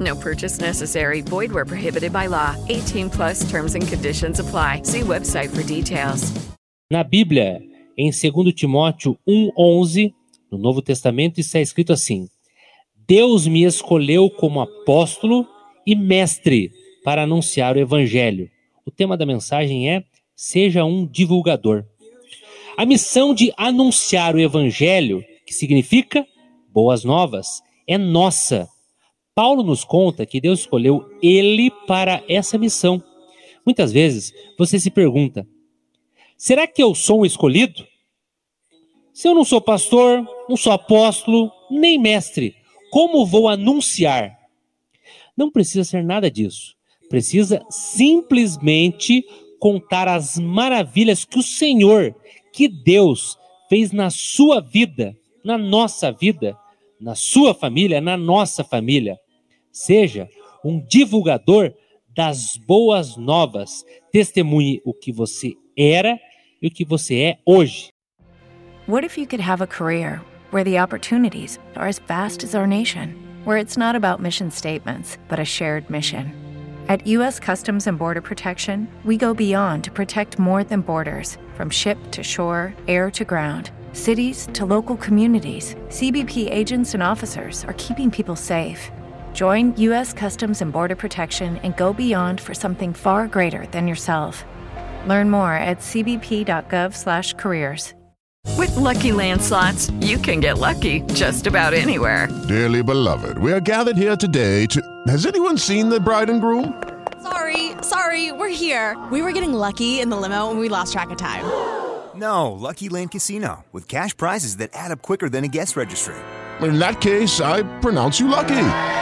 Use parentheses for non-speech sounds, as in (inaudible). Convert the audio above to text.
No purchase necessary. Void where prohibited by law. 18 plus terms and conditions apply. See website for details. Na Bíblia, em 2 Timóteo 1:11, no Novo Testamento está escrito assim: Deus me escolheu como apóstolo e mestre para anunciar o evangelho. O tema da mensagem é: seja um divulgador. A missão de anunciar o evangelho, que significa boas novas, é nossa. Paulo nos conta que Deus escolheu ele para essa missão. Muitas vezes você se pergunta: será que eu sou um escolhido? Se eu não sou pastor, não sou apóstolo, nem mestre, como vou anunciar? Não precisa ser nada disso. Precisa simplesmente contar as maravilhas que o Senhor, que Deus fez na sua vida, na nossa vida, na sua família, na nossa família. Seja um divulgador das boas novas. Testemunhe o que você era e o que você é hoje. What if you could have a career where the opportunities are as vast as our nation, where it's not about mission statements, but a shared mission? At U.S. Customs and Border Protection, we go beyond to protect more than borders from ship to shore, air to ground. Cities to local communities, CBP agents and officers are keeping people safe. Join U.S. Customs and Border Protection and go beyond for something far greater than yourself. Learn more at cbp.gov/careers. With Lucky Land slots, you can get lucky just about anywhere. Dearly beloved, we are gathered here today to. Has anyone seen the bride and groom? Sorry, sorry, we're here. We were getting lucky in the limo and we lost track of time. (gasps) No, Lucky Land Casino, with cash prizes that add up quicker than a guest registry. In that case, I pronounce you lucky.